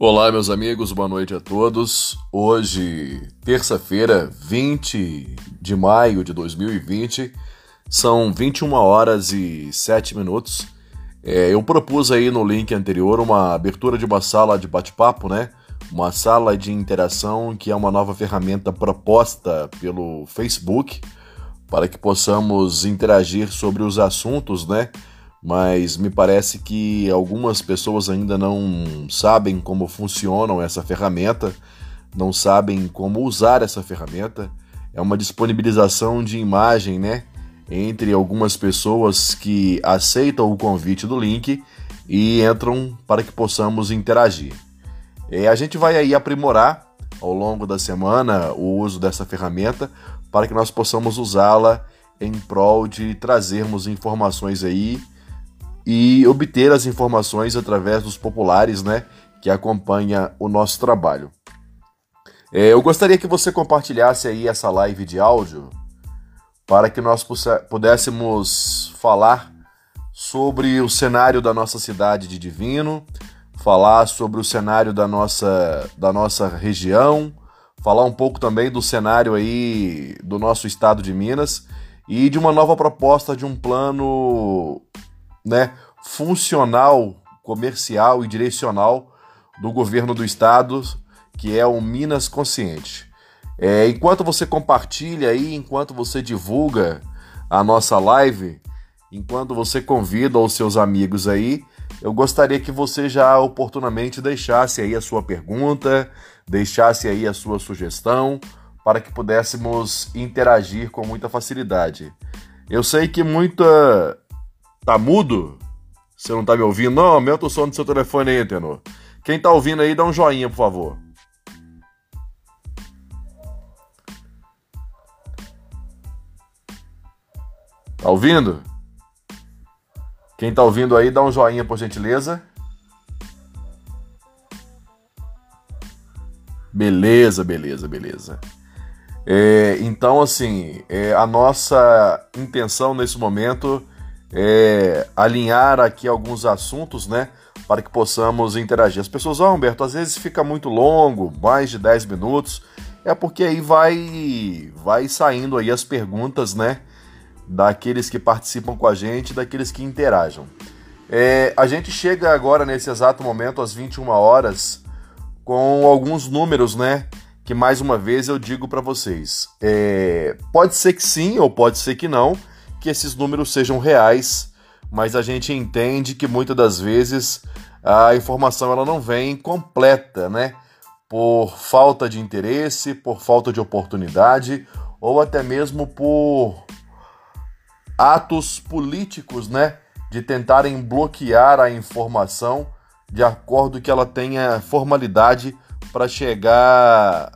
Olá, meus amigos, boa noite a todos. Hoje, terça-feira, 20 de maio de 2020, são 21 horas e 7 minutos. É, eu propus aí no link anterior uma abertura de uma sala de bate-papo, né? Uma sala de interação que é uma nova ferramenta proposta pelo Facebook para que possamos interagir sobre os assuntos, né? Mas me parece que algumas pessoas ainda não sabem como funcionam essa ferramenta, não sabem como usar essa ferramenta. É uma disponibilização de imagem, né? Entre algumas pessoas que aceitam o convite do link e entram para que possamos interagir. E a gente vai aí aprimorar ao longo da semana o uso dessa ferramenta para que nós possamos usá-la em prol de trazermos informações aí e obter as informações através dos populares, né, que acompanha o nosso trabalho. É, eu gostaria que você compartilhasse aí essa live de áudio para que nós pudéssemos falar sobre o cenário da nossa cidade de Divino, falar sobre o cenário da nossa, da nossa região, falar um pouco também do cenário aí do nosso estado de Minas e de uma nova proposta de um plano né, funcional, comercial e direcional do governo do estado, que é o Minas Consciente. É, enquanto você compartilha aí, enquanto você divulga a nossa live, enquanto você convida os seus amigos aí, eu gostaria que você já oportunamente deixasse aí a sua pergunta, deixasse aí a sua sugestão, para que pudéssemos interagir com muita facilidade. Eu sei que muita Tá mudo? Você não tá me ouvindo? Não, aumenta o som do seu telefone aí, Tenor. Quem tá ouvindo aí, dá um joinha, por favor. Tá ouvindo? Quem tá ouvindo aí, dá um joinha, por gentileza. Beleza, beleza, beleza. É, então, assim, é, a nossa intenção nesse momento é, alinhar aqui alguns assuntos, né? Para que possamos interagir. As pessoas, ah, Humberto, às vezes fica muito longo, mais de 10 minutos. É porque aí vai, vai saindo aí as perguntas, né? Daqueles que participam com a gente, daqueles que interajam. É, a gente chega agora, nesse exato momento, às 21 horas, com alguns números, né? Que mais uma vez eu digo para vocês. É, pode ser que sim ou pode ser que não que esses números sejam reais, mas a gente entende que muitas das vezes a informação ela não vem completa, né? Por falta de interesse, por falta de oportunidade ou até mesmo por atos políticos, né? De tentarem bloquear a informação de acordo que ela tenha formalidade para chegar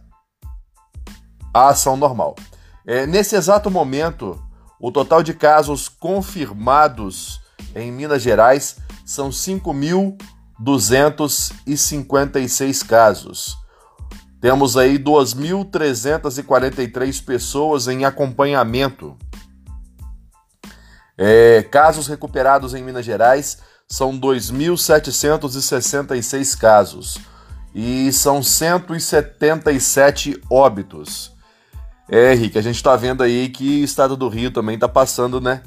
à ação normal. É, nesse exato momento, o total de casos confirmados em Minas Gerais são 5.256 casos. Temos aí 2.343 pessoas em acompanhamento. É, casos recuperados em Minas Gerais são 2.766 casos e são 177 óbitos. É, Henrique, a gente está vendo aí que o estado do Rio também está passando, né,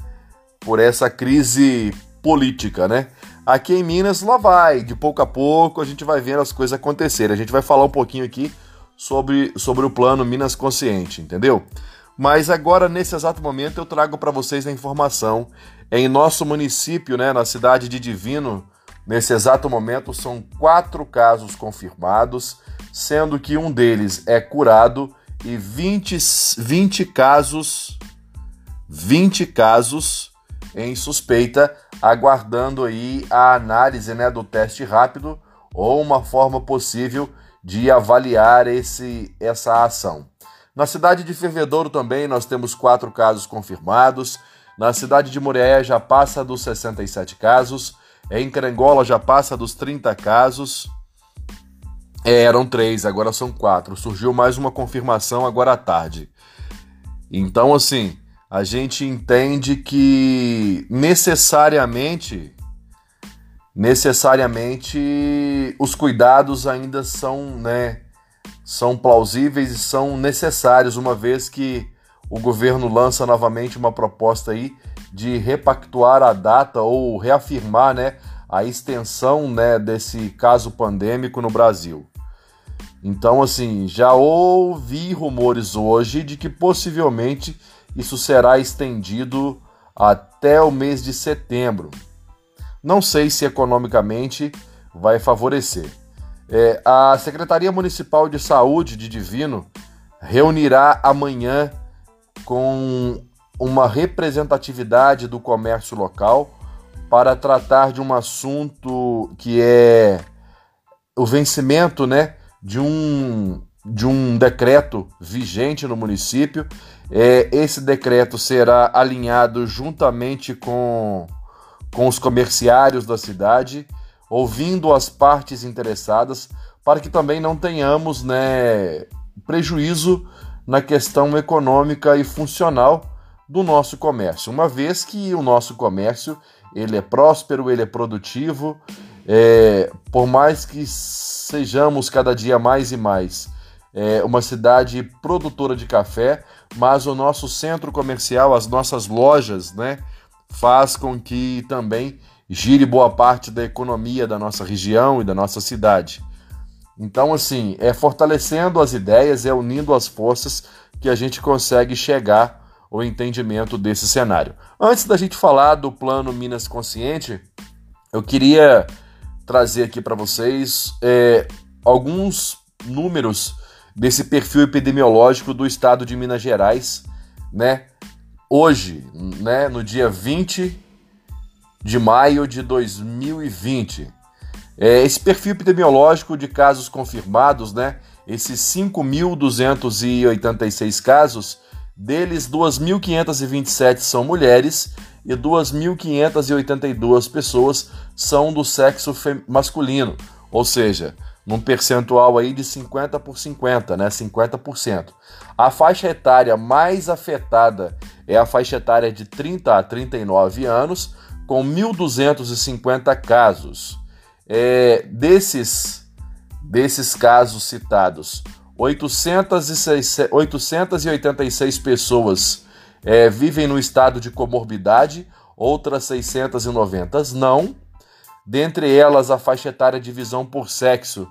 por essa crise política, né? Aqui em Minas, lá vai, de pouco a pouco a gente vai vendo as coisas acontecerem. A gente vai falar um pouquinho aqui sobre, sobre o plano Minas Consciente, entendeu? Mas agora, nesse exato momento, eu trago para vocês a informação. Em nosso município, né, na cidade de Divino, nesse exato momento, são quatro casos confirmados, sendo que um deles é curado e 20, 20 casos 20 casos em suspeita, aguardando aí a análise né, do teste rápido ou uma forma possível de avaliar esse, essa ação. Na cidade de Fervedouro também nós temos quatro casos confirmados. Na cidade de Murié já passa dos 67 casos. Em Carangola já passa dos 30 casos. É, eram três, agora são quatro. Surgiu mais uma confirmação agora à tarde. Então, assim, a gente entende que necessariamente necessariamente os cuidados ainda são, né, são plausíveis e são necessários, uma vez que o governo lança novamente uma proposta aí de repactuar a data ou reafirmar, né, a extensão, né, desse caso pandêmico no Brasil. Então, assim, já ouvi rumores hoje de que possivelmente isso será estendido até o mês de setembro. Não sei se economicamente vai favorecer. É, a Secretaria Municipal de Saúde de Divino reunirá amanhã com uma representatividade do comércio local para tratar de um assunto que é o vencimento né, de, um, de um decreto vigente no município. É, esse decreto será alinhado juntamente com, com os comerciários da cidade, ouvindo as partes interessadas, para que também não tenhamos né, prejuízo na questão econômica e funcional do nosso comércio, uma vez que o nosso comércio ele é próspero, ele é produtivo, é, por mais que sejamos cada dia mais e mais é, uma cidade produtora de café, mas o nosso centro comercial, as nossas lojas, né, faz com que também gire boa parte da economia da nossa região e da nossa cidade. Então, assim, é fortalecendo as ideias, é unindo as forças que a gente consegue chegar ao entendimento desse cenário. Antes da gente falar do plano Minas Consciente, eu queria trazer aqui para vocês é, alguns números desse perfil epidemiológico do estado de Minas Gerais, né? Hoje, né, no dia 20 de maio de 2020. É, esse perfil epidemiológico de casos confirmados, né? Esses 5.286 casos, deles 2.527 são mulheres e 2.582 pessoas são do sexo masculino, ou seja, num percentual aí de 50 por 50, né? 50%. A faixa etária mais afetada é a faixa etária de 30 a 39 anos, com 1.250 casos. É, desses, desses casos citados, 806, 886 pessoas é, vivem no estado de comorbidade, outras 690 não. Dentre elas, a faixa etária de divisão por sexo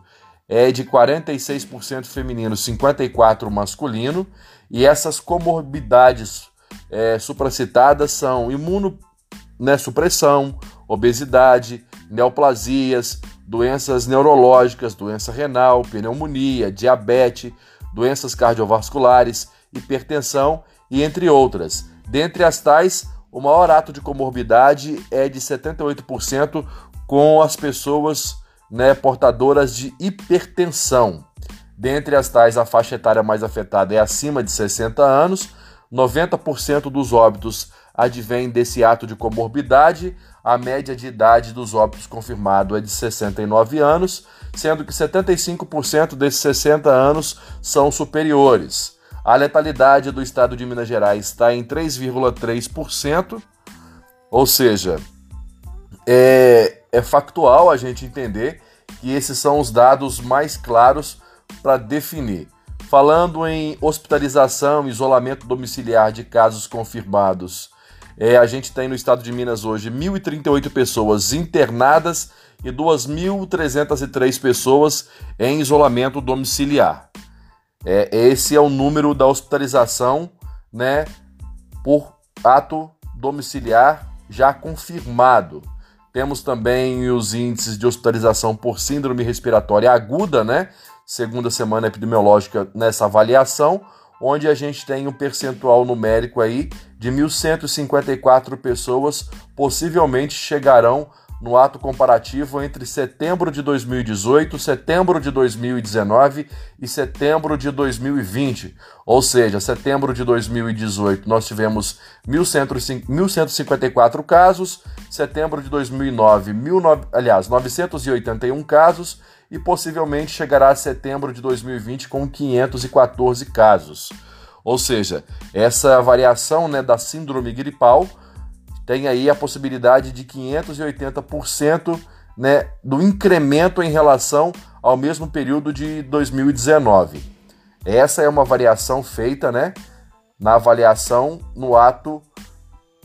é de 46% feminino, 54% masculino, e essas comorbidades é, supracitadas são imunossupressão, né, obesidade, neoplasias, doenças neurológicas, doença renal, pneumonia, diabetes, doenças cardiovasculares, hipertensão e entre outras. Dentre as tais, o maior ato de comorbidade é de 78% com as pessoas né, portadoras de hipertensão. Dentre as tais, a faixa etária mais afetada é acima de 60 anos, 90% dos óbitos advém desse ato de comorbidade, a média de idade dos óbitos confirmado é de 69 anos, sendo que 75% desses 60 anos são superiores. A letalidade do estado de Minas Gerais está em 3,3%, ou seja, é, é factual a gente entender que esses são os dados mais claros para definir. Falando em hospitalização isolamento domiciliar de casos confirmados, é, a gente tem no estado de Minas hoje 1.038 pessoas internadas e 2.303 pessoas em isolamento domiciliar. É, esse é o número da hospitalização né, por ato domiciliar já confirmado. Temos também os índices de hospitalização por síndrome respiratória aguda, né? Segunda semana epidemiológica nessa avaliação, onde a gente tem um percentual numérico aí de 1.154 pessoas possivelmente chegarão no ato comparativo entre setembro de 2018, setembro de 2019 e setembro de 2020. Ou seja, setembro de 2018 nós tivemos 1.154 casos, setembro de 2009, 19, aliás, 981 casos e possivelmente chegará a setembro de 2020 com 514 casos. Ou seja, essa variação né, da síndrome gripal tem aí a possibilidade de 580% né, do incremento em relação ao mesmo período de 2019. Essa é uma variação feita né, na avaliação no ato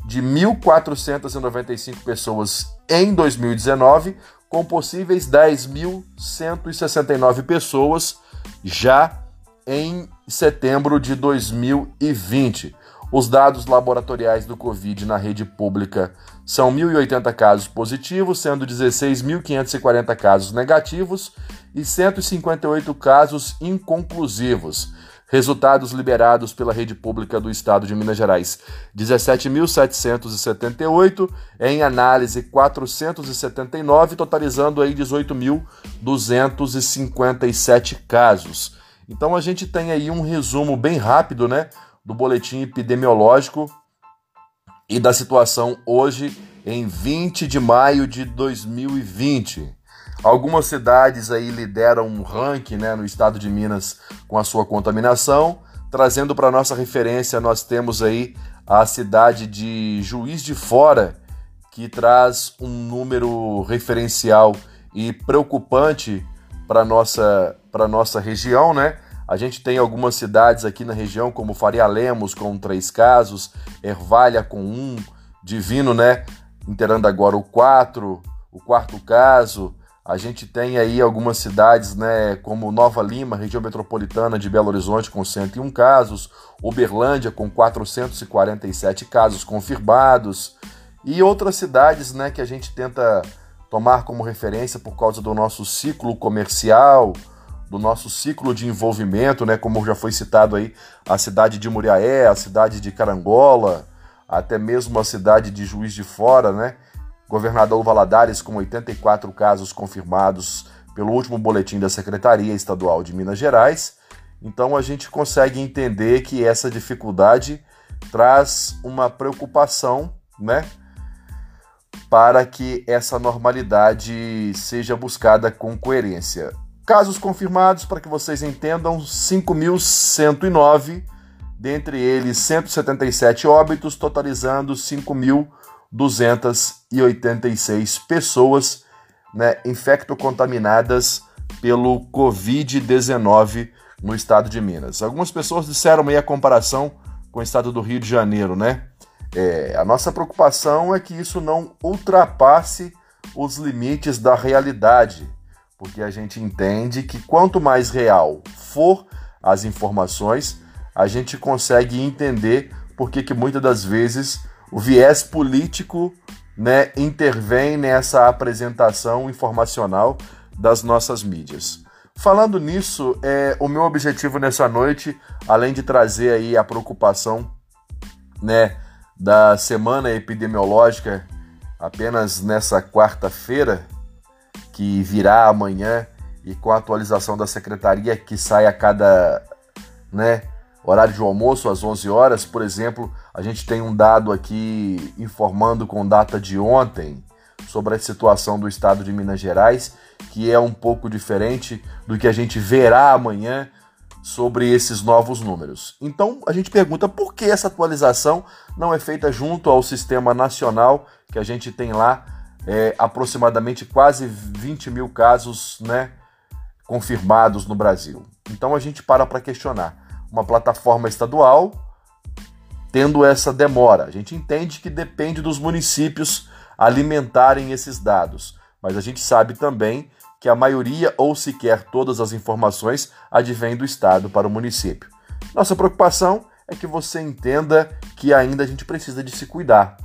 de 1.495 pessoas em 2019, com possíveis 10.169 pessoas já em setembro de 2020. Os dados laboratoriais do Covid na rede pública são 1.080 casos positivos, sendo 16.540 casos negativos e 158 casos inconclusivos. Resultados liberados pela rede pública do estado de Minas Gerais: 17.778, em análise 479, totalizando aí 18.257 casos. Então a gente tem aí um resumo bem rápido, né? Do boletim epidemiológico e da situação hoje em 20 de maio de 2020. Algumas cidades aí lideram um ranking né, no estado de Minas com a sua contaminação. Trazendo para nossa referência, nós temos aí a cidade de Juiz de Fora, que traz um número referencial e preocupante para nossa para nossa região, né? A gente tem algumas cidades aqui na região, como Faria Lemos, com três casos, Ervalha com um, Divino, né? Inteirando agora o quatro, o quarto caso. A gente tem aí algumas cidades, né, como Nova Lima, região metropolitana de Belo Horizonte, com 101 casos, Uberlândia, com 447 casos confirmados, e outras cidades, né, que a gente tenta tomar como referência por causa do nosso ciclo comercial, do nosso ciclo de envolvimento, né, como já foi citado aí, a cidade de Muriaé, a cidade de Carangola, até mesmo a cidade de Juiz de Fora, né? Governador Valadares com 84 casos confirmados pelo último boletim da Secretaria Estadual de Minas Gerais. Então a gente consegue entender que essa dificuldade traz uma preocupação, né? Para que essa normalidade seja buscada com coerência. Casos confirmados, para que vocês entendam, 5.109, dentre eles 177 óbitos, totalizando 5.286 pessoas né, infectocontaminadas pelo Covid-19 no estado de Minas. Algumas pessoas disseram aí a comparação com o estado do Rio de Janeiro, né? É, a nossa preocupação é que isso não ultrapasse os limites da realidade porque a gente entende que quanto mais real for as informações, a gente consegue entender porque que muitas das vezes o viés político né, intervém nessa apresentação informacional das nossas mídias. Falando nisso, é, o meu objetivo nessa noite, além de trazer aí a preocupação né, da semana epidemiológica apenas nessa quarta-feira, que virá amanhã e com a atualização da secretaria que sai a cada né, horário de almoço às 11 horas, por exemplo, a gente tem um dado aqui informando com data de ontem sobre a situação do estado de Minas Gerais, que é um pouco diferente do que a gente verá amanhã sobre esses novos números. Então a gente pergunta por que essa atualização não é feita junto ao sistema nacional que a gente tem lá é, aproximadamente quase 20 mil casos né, confirmados no Brasil. Então a gente para para questionar. Uma plataforma estadual tendo essa demora. A gente entende que depende dos municípios alimentarem esses dados, mas a gente sabe também que a maioria ou sequer todas as informações advêm do Estado para o município. Nossa preocupação é que você entenda que ainda a gente precisa de se cuidar.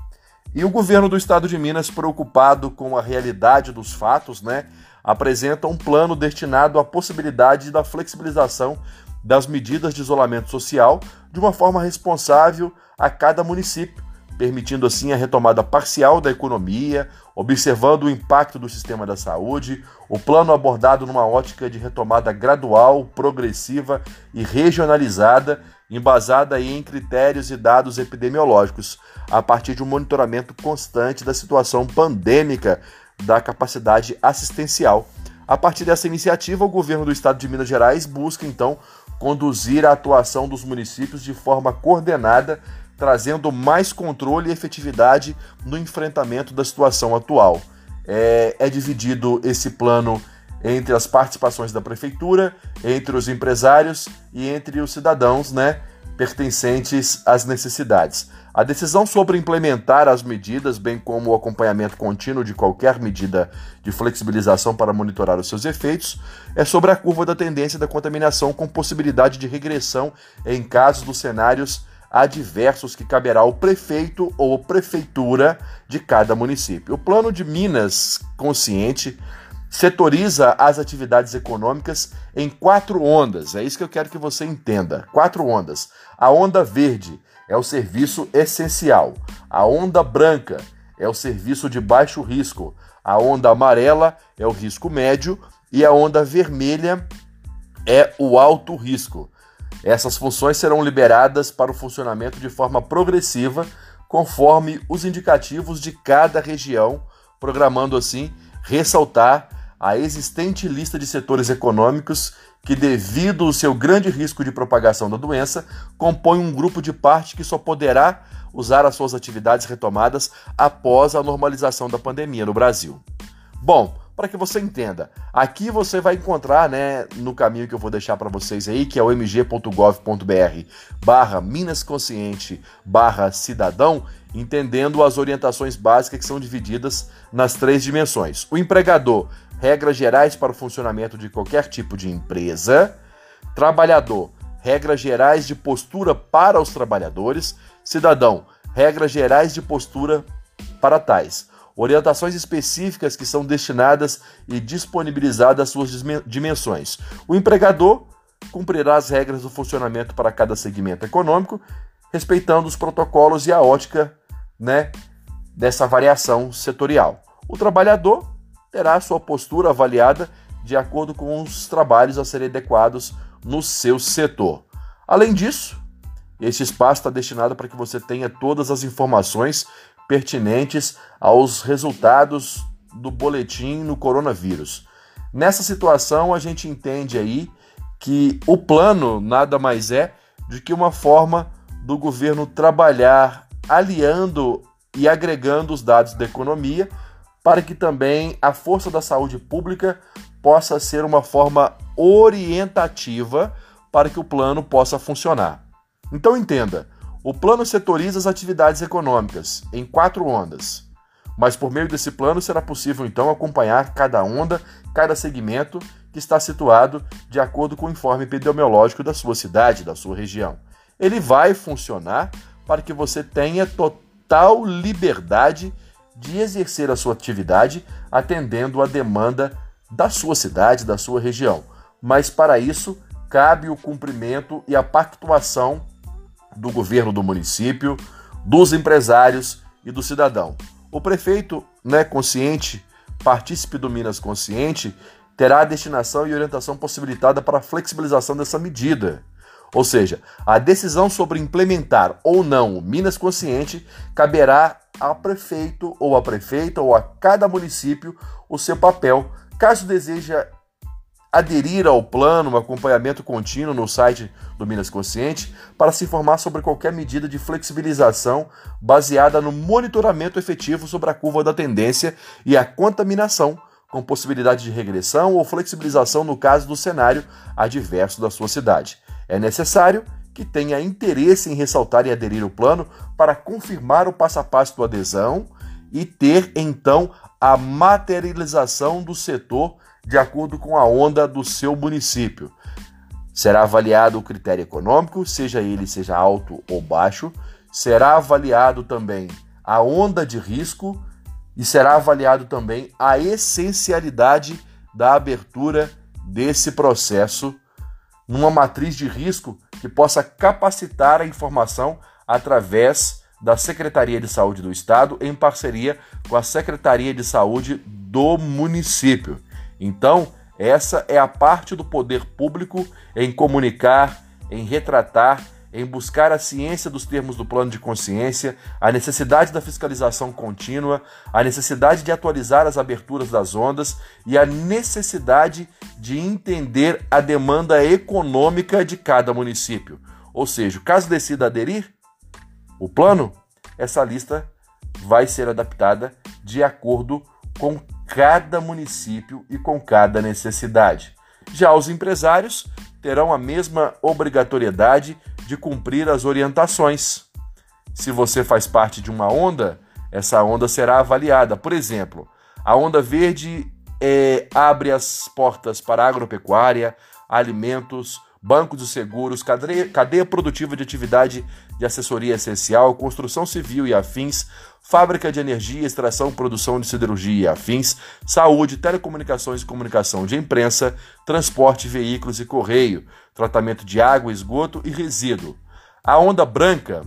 E o governo do estado de Minas, preocupado com a realidade dos fatos, né, apresenta um plano destinado à possibilidade da flexibilização das medidas de isolamento social de uma forma responsável a cada município, permitindo assim a retomada parcial da economia, observando o impacto do sistema da saúde, o plano abordado numa ótica de retomada gradual, progressiva e regionalizada embasada em critérios e dados epidemiológicos, a partir de um monitoramento constante da situação pandêmica da capacidade assistencial. A partir dessa iniciativa, o governo do estado de Minas Gerais busca então conduzir a atuação dos municípios de forma coordenada, trazendo mais controle e efetividade no enfrentamento da situação atual. é, é dividido esse plano entre as participações da prefeitura, entre os empresários e entre os cidadãos, né, pertencentes às necessidades. A decisão sobre implementar as medidas, bem como o acompanhamento contínuo de qualquer medida de flexibilização para monitorar os seus efeitos, é sobre a curva da tendência da contaminação com possibilidade de regressão em casos dos cenários adversos que caberá ao prefeito ou prefeitura de cada município. O Plano de Minas Consciente setoriza as atividades econômicas em quatro ondas. É isso que eu quero que você entenda. Quatro ondas. A onda verde é o serviço essencial. A onda branca é o serviço de baixo risco. A onda amarela é o risco médio e a onda vermelha é o alto risco. Essas funções serão liberadas para o funcionamento de forma progressiva, conforme os indicativos de cada região, programando assim ressaltar a existente lista de setores econômicos que, devido ao seu grande risco de propagação da doença, compõe um grupo de parte que só poderá usar as suas atividades retomadas após a normalização da pandemia no Brasil. Bom, para que você entenda, aqui você vai encontrar, né, no caminho que eu vou deixar para vocês aí, que é o mg.gov.br barra Minas Consciente barra Cidadão, entendendo as orientações básicas que são divididas nas três dimensões. O empregador regras gerais para o funcionamento de qualquer tipo de empresa. Trabalhador, regras gerais de postura para os trabalhadores. Cidadão, regras gerais de postura para tais. Orientações específicas que são destinadas e disponibilizadas às suas dimensões. O empregador cumprirá as regras do funcionamento para cada segmento econômico, respeitando os protocolos e a ótica né, dessa variação setorial. O trabalhador terá sua postura avaliada de acordo com os trabalhos a serem adequados no seu setor. Além disso, este espaço está destinado para que você tenha todas as informações pertinentes aos resultados do boletim no coronavírus. Nessa situação, a gente entende aí que o plano nada mais é do que uma forma do governo trabalhar aliando e agregando os dados da economia para que também a força da saúde pública possa ser uma forma orientativa para que o plano possa funcionar. Então entenda, o plano setoriza as atividades econômicas em quatro ondas, mas por meio desse plano será possível então acompanhar cada onda, cada segmento que está situado de acordo com o informe epidemiológico da sua cidade, da sua região. Ele vai funcionar para que você tenha total liberdade de exercer a sua atividade atendendo à demanda da sua cidade, da sua região. Mas para isso, cabe o cumprimento e a pactuação do governo do município, dos empresários e do cidadão. O prefeito, né, consciente, partícipe do Minas Consciente, terá a destinação e orientação possibilitada para a flexibilização dessa medida. Ou seja, a decisão sobre implementar ou não o Minas Consciente caberá ao prefeito ou à prefeita ou a cada município o seu papel, caso deseja aderir ao plano, um acompanhamento contínuo no site do Minas Consciente para se informar sobre qualquer medida de flexibilização baseada no monitoramento efetivo sobre a curva da tendência e a contaminação, com possibilidade de regressão ou flexibilização no caso do cenário adverso da sua cidade. É necessário que tenha interesse em ressaltar e aderir ao plano para confirmar o passo a passo da adesão e ter então a materialização do setor de acordo com a onda do seu município. Será avaliado o critério econômico, seja ele seja alto ou baixo, será avaliado também a onda de risco e será avaliado também a essencialidade da abertura desse processo numa matriz de risco que possa capacitar a informação através da Secretaria de Saúde do Estado em parceria com a Secretaria de Saúde do município. Então, essa é a parte do poder público em comunicar, em retratar em buscar a ciência dos termos do plano de consciência, a necessidade da fiscalização contínua, a necessidade de atualizar as aberturas das ondas e a necessidade de entender a demanda econômica de cada município. Ou seja, caso decida aderir o plano, essa lista vai ser adaptada de acordo com cada município e com cada necessidade. Já os empresários terão a mesma obrigatoriedade de cumprir as orientações. Se você faz parte de uma onda, essa onda será avaliada. Por exemplo, a onda verde é, abre as portas para agropecuária, alimentos, bancos de seguros, cadeia, cadeia produtiva de atividade de assessoria essencial, construção civil e afins, fábrica de energia, extração, produção de siderurgia e afins, saúde, telecomunicações e comunicação de imprensa, transporte, veículos e correio, tratamento de água, esgoto e resíduo. A onda branca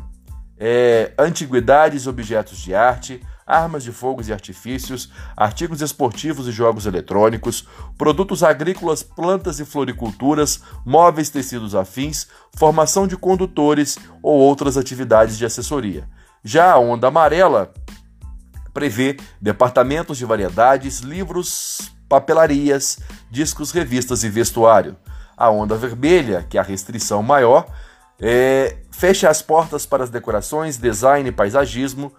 é antiguidades e objetos de arte, armas de fogo e artifícios, artigos esportivos e jogos eletrônicos, produtos agrícolas, plantas e floriculturas, móveis, tecidos afins, formação de condutores ou outras atividades de assessoria. Já a onda amarela prevê departamentos de variedades, livros, papelarias, discos, revistas e vestuário. A onda vermelha, que é a restrição maior, é, fecha as portas para as decorações, design e paisagismo,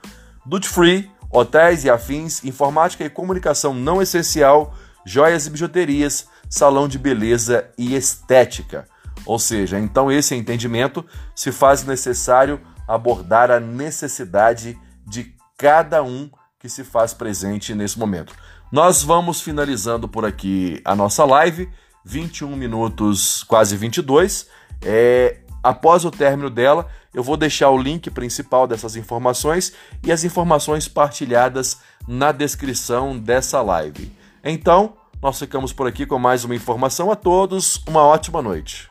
duty free, hotéis e afins, informática e comunicação não essencial, joias e bijuterias, salão de beleza e estética. Ou seja, então esse entendimento se faz necessário abordar a necessidade de cada um que se faz presente nesse momento. Nós vamos finalizando por aqui a nossa live, 21 minutos, quase 22. É, após o término dela, eu vou deixar o link principal dessas informações e as informações partilhadas na descrição dessa live. Então, nós ficamos por aqui com mais uma informação a todos. Uma ótima noite.